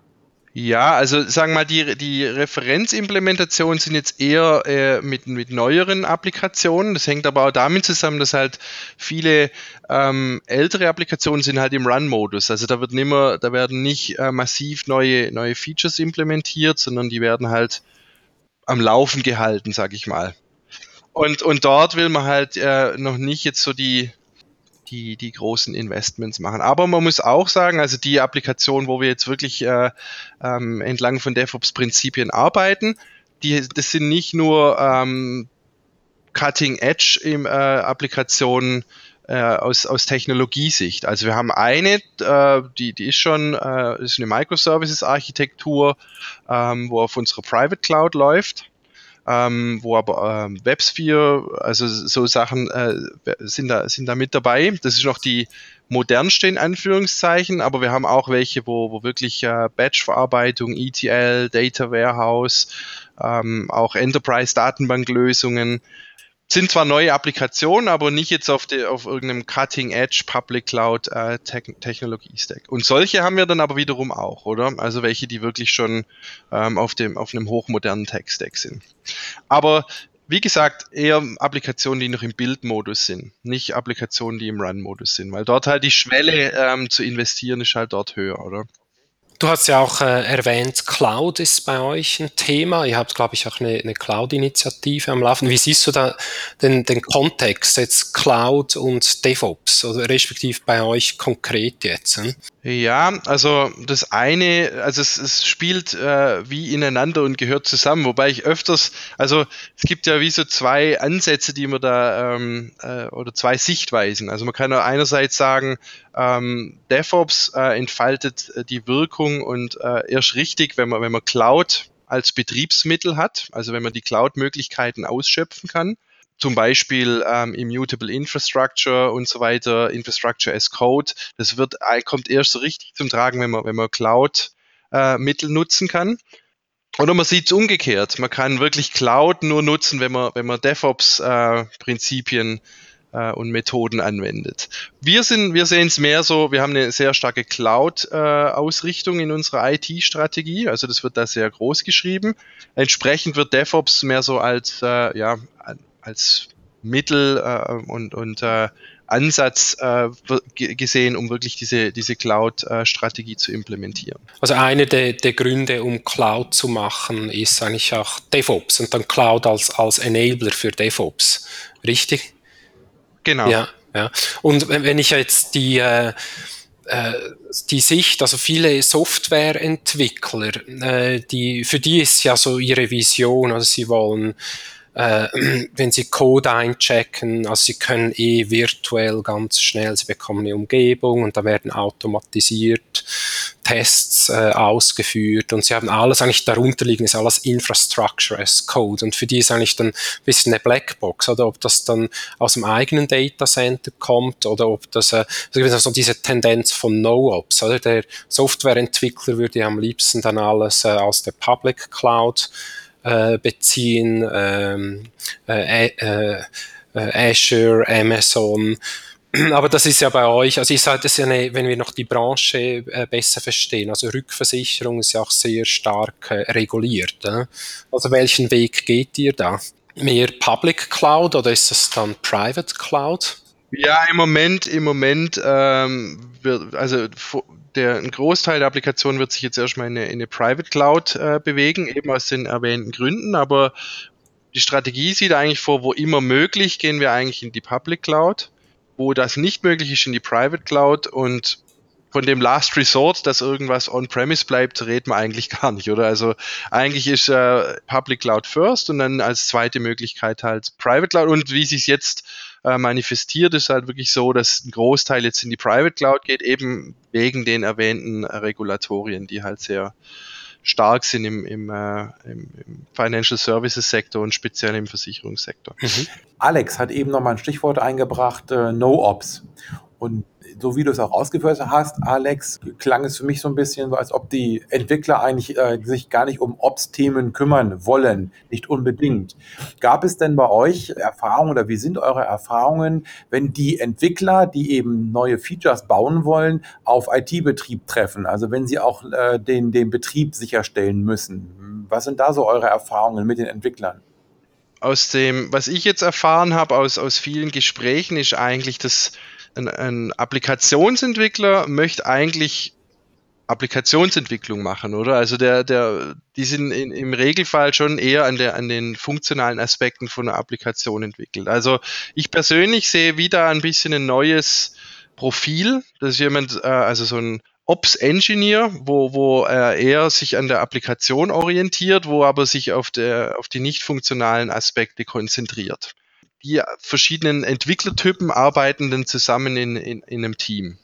Ja, also sagen wir mal, die, die Referenzimplementationen sind jetzt eher äh, mit, mit neueren Applikationen. Das hängt aber auch damit zusammen, dass halt viele ähm, ältere Applikationen sind halt im Run-Modus. Also da wird nimmer, da werden nicht äh, massiv neue, neue Features implementiert, sondern die werden halt am Laufen gehalten, sag ich mal. Und, und dort will man halt äh, noch nicht jetzt so die, die, die großen Investments machen. Aber man muss auch sagen, also die Applikation, wo wir jetzt wirklich äh, ähm, entlang von DevOps-Prinzipien arbeiten, die, das sind nicht nur ähm, Cutting-Edge-Applikationen äh, aus, aus Technologiesicht. Also wir haben eine, äh, die, die ist schon, äh, ist eine Microservices-Architektur, ähm, wo auf unserer Private Cloud läuft ähm, wo aber ähm, WebSphere, also so Sachen äh, sind, da, sind da mit dabei. Das ist noch die modernste in Anführungszeichen, aber wir haben auch welche, wo, wo wirklich äh, Batch-Verarbeitung, ETL, Data Warehouse, ähm, auch Enterprise-Datenbanklösungen sind zwar neue Applikationen, aber nicht jetzt auf, die, auf irgendeinem Cutting Edge Public Cloud äh, Technologie Stack. Und solche haben wir dann aber wiederum auch, oder? Also welche, die wirklich schon ähm, auf dem auf einem hochmodernen Tech Stack sind. Aber wie gesagt, eher Applikationen, die noch im Bildmodus sind, nicht Applikationen, die im Run-Modus sind, weil dort halt die Schwelle ähm, zu investieren ist halt dort höher, oder? Du hast ja auch äh, erwähnt, Cloud ist bei euch ein Thema. Ihr habt, glaube ich, auch eine, eine Cloud-Initiative am Laufen. Wie siehst du da den, den Kontext jetzt Cloud und DevOps, also respektive bei euch konkret jetzt? Hm? Ja, also das eine, also es, es spielt äh, wie ineinander und gehört zusammen, wobei ich öfters, also es gibt ja wie so zwei Ansätze, die man da, ähm, äh, oder zwei Sichtweisen. Also man kann ja einerseits sagen, ähm, DevOps äh, entfaltet äh, die Wirkung und äh, erst richtig, wenn man, wenn man Cloud als Betriebsmittel hat, also wenn man die Cloud-Möglichkeiten ausschöpfen kann zum Beispiel ähm, Immutable Infrastructure und so weiter, Infrastructure as Code. Das wird, äh, kommt erst so richtig zum Tragen, wenn man, wenn man Cloud-Mittel äh, nutzen kann. Oder man sieht es umgekehrt. Man kann wirklich Cloud nur nutzen, wenn man, wenn man DevOps-Prinzipien äh, und Methoden anwendet. Wir sind, wir sehen es mehr so, wir haben eine sehr starke Cloud-Ausrichtung äh, in unserer IT-Strategie. Also das wird da sehr groß geschrieben. Entsprechend wird DevOps mehr so als, äh, ja, als Mittel äh, und, und äh, Ansatz äh, gesehen, um wirklich diese, diese Cloud-Strategie zu implementieren. Also einer der, der Gründe, um Cloud zu machen, ist eigentlich auch DevOps und dann Cloud als, als Enabler für DevOps. Richtig? Genau. Ja, ja. Und wenn ich jetzt die äh, äh die Sicht, also viele Softwareentwickler, äh, die, für die ist ja so ihre Vision, also sie wollen äh, wenn Sie Code einchecken, also Sie können eh virtuell ganz schnell, Sie bekommen eine Umgebung und da werden automatisiert Tests äh, ausgeführt und Sie haben alles eigentlich darunter liegen, ist alles Infrastructure as Code und für die ist eigentlich dann ein bisschen eine Blackbox, oder? Ob das dann aus dem eigenen Datacenter kommt oder ob das äh, also diese Tendenz von No-Ops, oder? Der Softwareentwickler würde am liebsten dann alles äh, aus der Public Cloud äh, beziehen, ähm, äh, äh, äh, Azure, Amazon. Aber das ist ja bei euch, also ihr seid es ja eine, wenn wir noch die Branche äh, besser verstehen, also Rückversicherung ist ja auch sehr stark äh, reguliert. Also welchen Weg geht ihr da? Mehr Public Cloud oder ist das dann Private Cloud? Ja, im Moment, im Moment, ähm, also der, ein Großteil der Applikationen wird sich jetzt erstmal in eine, in eine Private Cloud äh, bewegen, eben aus den erwähnten Gründen, aber die Strategie sieht eigentlich vor, wo immer möglich, gehen wir eigentlich in die Public Cloud. Wo das nicht möglich ist, in die Private Cloud und von dem Last Resort, dass irgendwas on-premise bleibt, reden wir eigentlich gar nicht, oder? Also eigentlich ist äh, Public Cloud first und dann als zweite Möglichkeit halt Private Cloud. Und wie sich jetzt äh, manifestiert, ist halt wirklich so, dass ein Großteil jetzt in die Private Cloud geht, eben wegen den erwähnten äh, Regulatorien, die halt sehr stark sind im, im, äh, im, im Financial Services Sektor und speziell im Versicherungssektor. Mhm. Alex hat eben noch mal ein Stichwort eingebracht, äh, No-Ops. Und so wie du es auch ausgeführt hast, Alex, klang es für mich so ein bisschen so, als ob die Entwickler eigentlich äh, sich gar nicht um Ops-Themen kümmern wollen, nicht unbedingt. Gab es denn bei euch Erfahrungen oder wie sind eure Erfahrungen, wenn die Entwickler, die eben neue Features bauen wollen, auf IT-Betrieb treffen? Also wenn sie auch äh, den, den Betrieb sicherstellen müssen. Was sind da so eure Erfahrungen mit den Entwicklern? Aus dem, was ich jetzt erfahren habe aus, aus vielen Gesprächen, ist eigentlich, dass ein, ein Applikationsentwickler möchte eigentlich Applikationsentwicklung machen, oder? Also der, der, die sind in, im Regelfall schon eher an der, an den funktionalen Aspekten von einer Applikation entwickelt. Also ich persönlich sehe wieder ein bisschen ein neues Profil. Das ist jemand, äh, also so ein Ops Engineer, wo, wo er eher sich an der Applikation orientiert, wo aber sich auf, der, auf die nicht funktionalen Aspekte konzentriert die verschiedenen Entwicklertypen arbeiten dann zusammen in, in, in einem Team.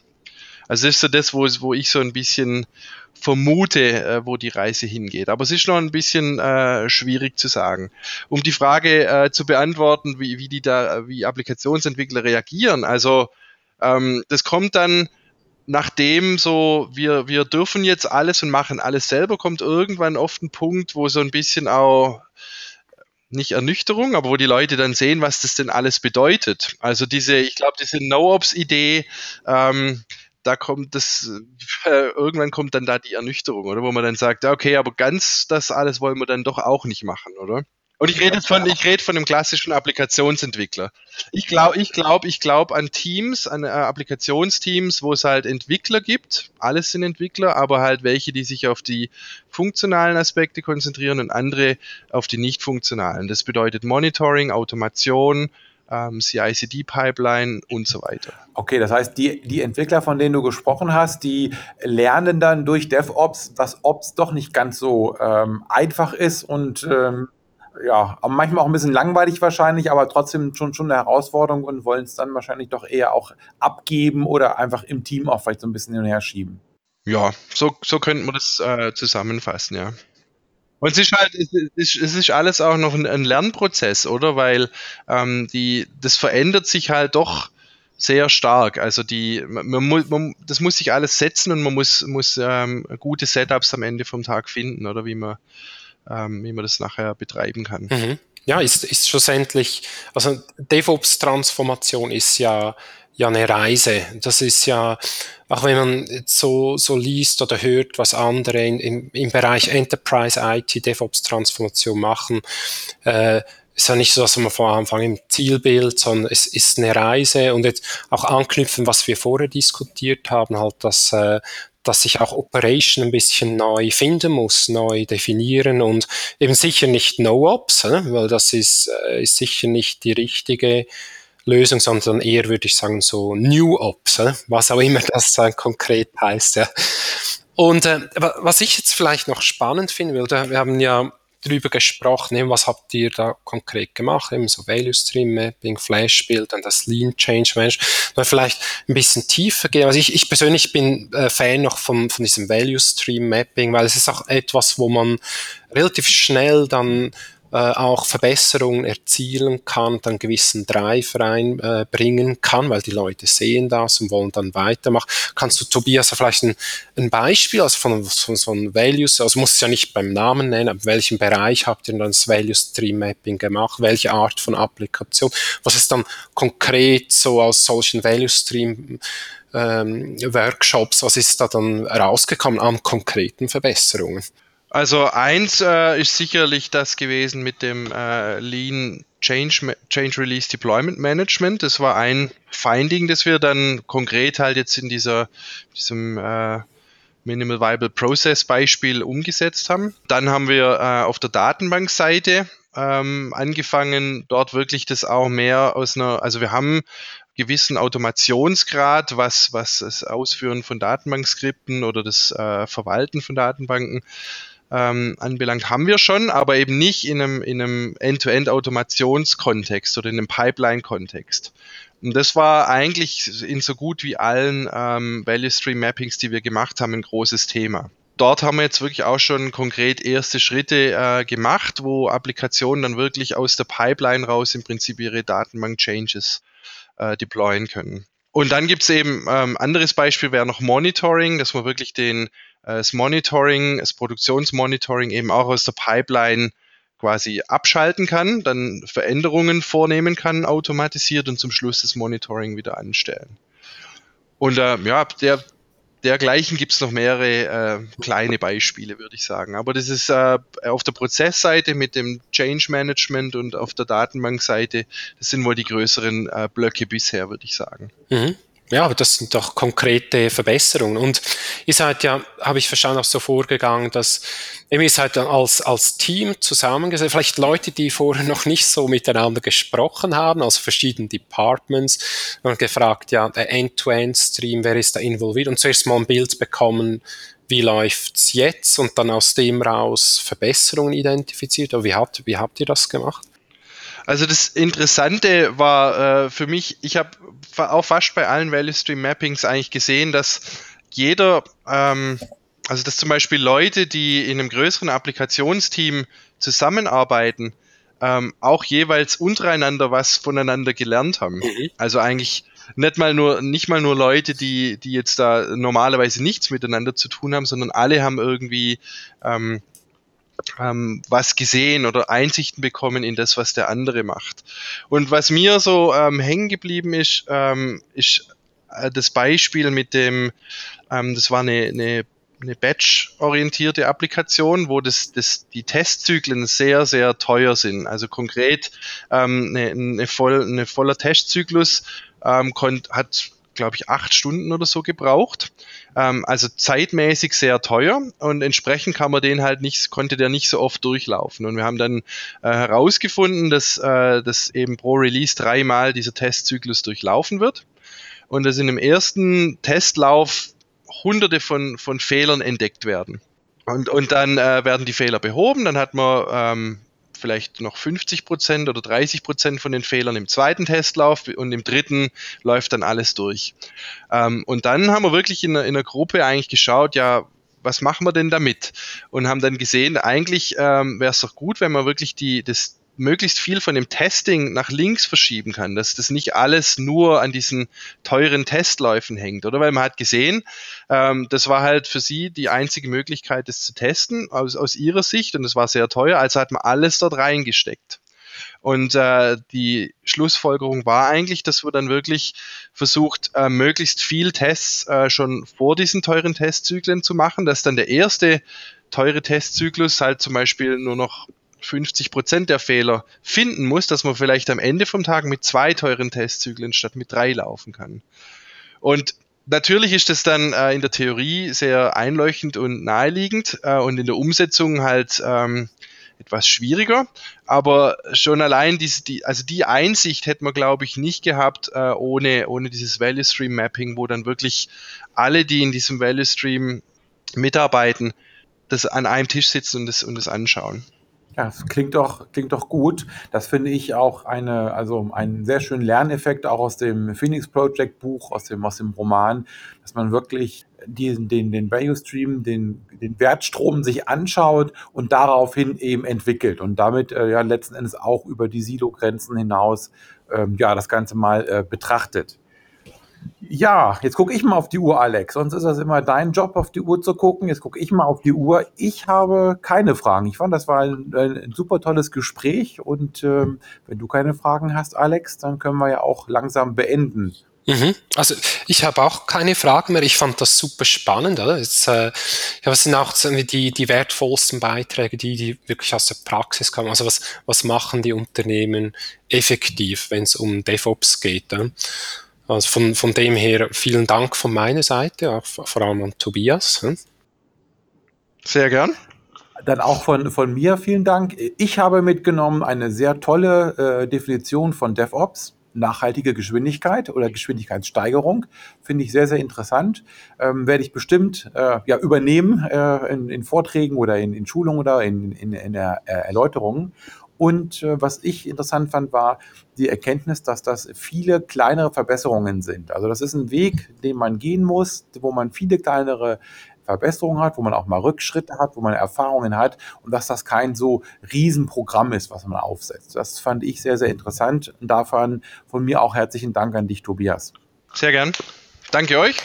Also das ist so das, wo, wo ich so ein bisschen vermute, äh, wo die Reise hingeht. Aber es ist noch ein bisschen äh, schwierig zu sagen. Um die Frage äh, zu beantworten, wie, wie die da, wie Applikationsentwickler reagieren. Also ähm, das kommt dann nachdem so wir wir dürfen jetzt alles und machen alles selber, kommt irgendwann oft ein Punkt, wo so ein bisschen auch nicht Ernüchterung, aber wo die Leute dann sehen, was das denn alles bedeutet. Also diese, ich glaube, diese No-Ops-Idee, ähm, da kommt das, äh, irgendwann kommt dann da die Ernüchterung, oder? Wo man dann sagt, okay, aber ganz das alles wollen wir dann doch auch nicht machen, oder? Und ich rede von, ich rede von einem klassischen Applikationsentwickler. Ich glaube, ich glaube, ich glaube an Teams, an äh, Applikationsteams, wo es halt Entwickler gibt. Alles sind Entwickler, aber halt welche, die sich auf die funktionalen Aspekte konzentrieren und andere auf die nicht funktionalen. Das bedeutet Monitoring, Automation, ähm, CI/CD-Pipeline und so weiter. Okay, das heißt, die, die Entwickler, von denen du gesprochen hast, die lernen dann durch DevOps, dass Ops doch nicht ganz so ähm, einfach ist und ähm, ja, manchmal auch ein bisschen langweilig wahrscheinlich, aber trotzdem schon, schon eine Herausforderung und wollen es dann wahrscheinlich doch eher auch abgeben oder einfach im Team auch vielleicht so ein bisschen hin und her schieben. Ja, so, so könnte man das äh, zusammenfassen, ja. Und es ist halt, es ist, es ist alles auch noch ein, ein Lernprozess, oder? Weil ähm, die, das verändert sich halt doch sehr stark. Also die, man, man, man, das muss sich alles setzen und man muss, muss ähm, gute Setups am Ende vom Tag finden, oder wie man ähm, wie man das nachher betreiben kann. Mhm. Ja, ist, ist schlussendlich, also DevOps-Transformation ist ja ja eine Reise. Das ist ja, auch wenn man so, so liest oder hört, was andere in, im, im Bereich Enterprise IT DevOps Transformation machen, äh, ist ja nicht so, dass man vor Anfang im Zielbild, sondern es ist eine Reise und jetzt auch anknüpfen, was wir vorher diskutiert haben, halt, dass äh, dass sich auch Operation ein bisschen neu finden muss, neu definieren und eben sicher nicht No-Ops, weil das ist, äh, ist sicher nicht die richtige Lösung, sondern eher würde ich sagen so New Ops, was auch immer das äh, konkret heißt. Und äh, was ich jetzt vielleicht noch spannend finde, weil wir haben ja drüber gesprochen, eben, was habt ihr da konkret gemacht, eben so Value Stream Mapping, Flashbild, dann das Lean Change Management, vielleicht ein bisschen tiefer gehen. Also ich, ich persönlich bin äh, Fan noch von, von diesem Value Stream Mapping, weil es ist auch etwas, wo man relativ schnell dann äh, auch Verbesserungen erzielen kann, dann gewissen Drive reinbringen äh, kann, weil die Leute sehen das und wollen dann weitermachen. Kannst du, Tobias, vielleicht ein, ein Beispiel also von, von so einem Values, also muss es ja nicht beim Namen nennen, aber welchem Bereich habt ihr dann das Value Stream Mapping gemacht? Welche Art von Applikation? Was ist dann konkret so aus solchen Value Stream ähm, Workshops, was ist da dann rausgekommen an konkreten Verbesserungen? Also eins äh, ist sicherlich das gewesen mit dem äh, Lean Change, Change Release Deployment Management. Das war ein Finding, das wir dann konkret halt jetzt in dieser, diesem äh, Minimal Viable Process Beispiel umgesetzt haben. Dann haben wir äh, auf der Datenbankseite ähm, angefangen, dort wirklich das auch mehr aus einer, also wir haben gewissen Automationsgrad, was, was das Ausführen von Datenbankskripten oder das äh, Verwalten von Datenbanken ähm, anbelangt, haben wir schon, aber eben nicht in einem, in einem End-to-End-Automationskontext oder in einem Pipeline-Kontext. Und das war eigentlich in so gut wie allen ähm, Value Stream Mappings, die wir gemacht haben, ein großes Thema. Dort haben wir jetzt wirklich auch schon konkret erste Schritte äh, gemacht, wo Applikationen dann wirklich aus der Pipeline raus im Prinzip ihre Datenbank-Changes äh, deployen können. Und dann gibt es eben ähm, anderes Beispiel wäre noch Monitoring, dass man wirklich den das Monitoring, das Produktionsmonitoring eben auch aus der Pipeline quasi abschalten kann, dann Veränderungen vornehmen kann automatisiert und zum Schluss das Monitoring wieder anstellen. Und äh, ja, der, dergleichen gibt es noch mehrere äh, kleine Beispiele, würde ich sagen. Aber das ist äh, auf der Prozessseite mit dem Change Management und auf der Datenbankseite, das sind wohl die größeren äh, Blöcke bisher, würde ich sagen. Mhm. Ja, aber das sind doch konkrete Verbesserungen. Und ihr seid ja, habe ich verstanden, auch so vorgegangen, dass ihr seid dann als, als Team zusammengesetzt, vielleicht Leute, die vorher noch nicht so miteinander gesprochen haben, also verschiedene Departments, und gefragt, ja, der End-to-End-Stream, wer ist da involviert? Und zuerst mal ein Bild bekommen, wie läuft's jetzt? Und dann aus dem raus Verbesserungen identifiziert. Oder wie habt, wie habt ihr das gemacht? Also das Interessante war äh, für mich, ich habe auch fast bei allen Value Stream Mappings eigentlich gesehen, dass jeder, ähm, also dass zum Beispiel Leute, die in einem größeren Applikationsteam zusammenarbeiten, ähm, auch jeweils untereinander was voneinander gelernt haben. Mhm. Also eigentlich nicht mal nur, nicht mal nur Leute, die, die jetzt da normalerweise nichts miteinander zu tun haben, sondern alle haben irgendwie ähm, ähm, was gesehen oder Einsichten bekommen in das, was der andere macht. Und was mir so ähm, hängen geblieben ist, ähm, ist äh, das Beispiel mit dem, ähm, das war eine, eine eine Batch-orientierte Applikation, wo das, das, die Testzyklen sehr, sehr teuer sind. Also konkret ähm, eine, eine, voll, eine voller Testzyklus ähm, konnt, hat glaube ich, acht Stunden oder so gebraucht. Ähm, also zeitmäßig sehr teuer und entsprechend kann man den halt nicht, konnte der nicht so oft durchlaufen. Und wir haben dann äh, herausgefunden, dass, äh, dass eben pro Release dreimal dieser Testzyklus durchlaufen wird. Und dass in dem ersten Testlauf hunderte von, von Fehlern entdeckt werden. Und, und dann äh, werden die Fehler behoben, dann hat man ähm, vielleicht noch 50 Prozent oder 30 Prozent von den Fehlern im zweiten Testlauf und im dritten läuft dann alles durch. Ähm, und dann haben wir wirklich in in einer Gruppe eigentlich geschaut, ja, was machen wir denn damit? Und haben dann gesehen, eigentlich ähm, wäre es doch gut, wenn man wirklich die, das, möglichst viel von dem Testing nach links verschieben kann, dass das nicht alles nur an diesen teuren Testläufen hängt, oder? Weil man hat gesehen, ähm, das war halt für sie die einzige Möglichkeit, das zu testen aus, aus ihrer Sicht und das war sehr teuer, also hat man alles dort reingesteckt. Und äh, die Schlussfolgerung war eigentlich, dass wir dann wirklich versucht, äh, möglichst viel Tests äh, schon vor diesen teuren Testzyklen zu machen, dass dann der erste teure Testzyklus halt zum Beispiel nur noch 50 Prozent der Fehler finden muss, dass man vielleicht am Ende vom Tag mit zwei teuren Testzyklen statt mit drei laufen kann. Und natürlich ist das dann äh, in der Theorie sehr einleuchtend und naheliegend äh, und in der Umsetzung halt ähm, etwas schwieriger. Aber schon allein diese, die, also die Einsicht hätte man, glaube ich, nicht gehabt äh, ohne, ohne dieses Value Stream Mapping, wo dann wirklich alle, die in diesem Value Stream mitarbeiten, das an einem Tisch sitzen und das, und das anschauen. Ja, das klingt doch, klingt doch gut. Das finde ich auch eine, also einen sehr schönen Lerneffekt auch aus dem Phoenix Project Buch, aus dem, aus dem Roman, dass man wirklich diesen, den, den Value Stream, den, den Wertstrom sich anschaut und daraufhin eben entwickelt und damit äh, ja letzten Endes auch über die Silo-Grenzen hinaus ähm, ja das Ganze mal äh, betrachtet. Ja, jetzt gucke ich mal auf die Uhr, Alex. Sonst ist das immer dein Job, auf die Uhr zu gucken. Jetzt gucke ich mal auf die Uhr. Ich habe keine Fragen. Ich fand, das war ein, ein super tolles Gespräch. Und ähm, wenn du keine Fragen hast, Alex, dann können wir ja auch langsam beenden. Mhm. Also ich habe auch keine Fragen mehr. Ich fand das super spannend. Oder? Jetzt, äh, ja, was sind auch die, die wertvollsten Beiträge, die, die wirklich aus der Praxis kommen? Also was, was machen die Unternehmen effektiv, wenn es um DevOps geht? Oder? Also von, von dem her vielen Dank von meiner Seite, auch vor allem an Tobias. Hm? Sehr gern. Dann auch von, von mir vielen Dank. Ich habe mitgenommen eine sehr tolle äh, Definition von DevOps. Nachhaltige Geschwindigkeit oder Geschwindigkeitssteigerung. Finde ich sehr, sehr interessant. Ähm, werde ich bestimmt äh, ja, übernehmen äh, in, in, Vorträgen oder in, in Schulungen oder in, in, in der, äh, Erläuterungen. Und äh, was ich interessant fand, war die Erkenntnis, dass das viele kleinere Verbesserungen sind. Also das ist ein Weg, den man gehen muss, wo man viele kleinere Verbesserungen hat, wo man auch mal Rückschritte hat, wo man Erfahrungen hat und dass das kein so Riesenprogramm ist, was man aufsetzt. Das fand ich sehr, sehr interessant und davon von mir auch herzlichen Dank an dich, Tobias. Sehr gern. Danke euch.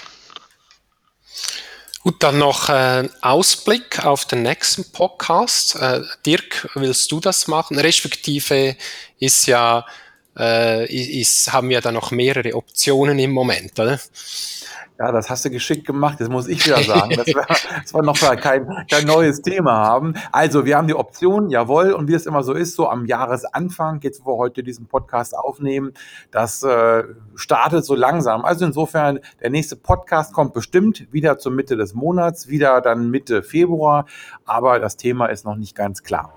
Gut, dann noch ein Ausblick auf den nächsten Podcast. Äh, Dirk, willst du das machen? Respektive ist ja, äh, ist, haben wir da noch mehrere Optionen im Moment, oder? Ja, das hast du geschickt gemacht. Das muss ich wieder sagen, dass wir, dass wir noch kein, kein neues Thema haben. Also, wir haben die Option, jawohl. Und wie es immer so ist, so am Jahresanfang, jetzt wo wir heute diesen Podcast aufnehmen, das äh, startet so langsam. Also insofern, der nächste Podcast kommt bestimmt wieder zur Mitte des Monats, wieder dann Mitte Februar. Aber das Thema ist noch nicht ganz klar.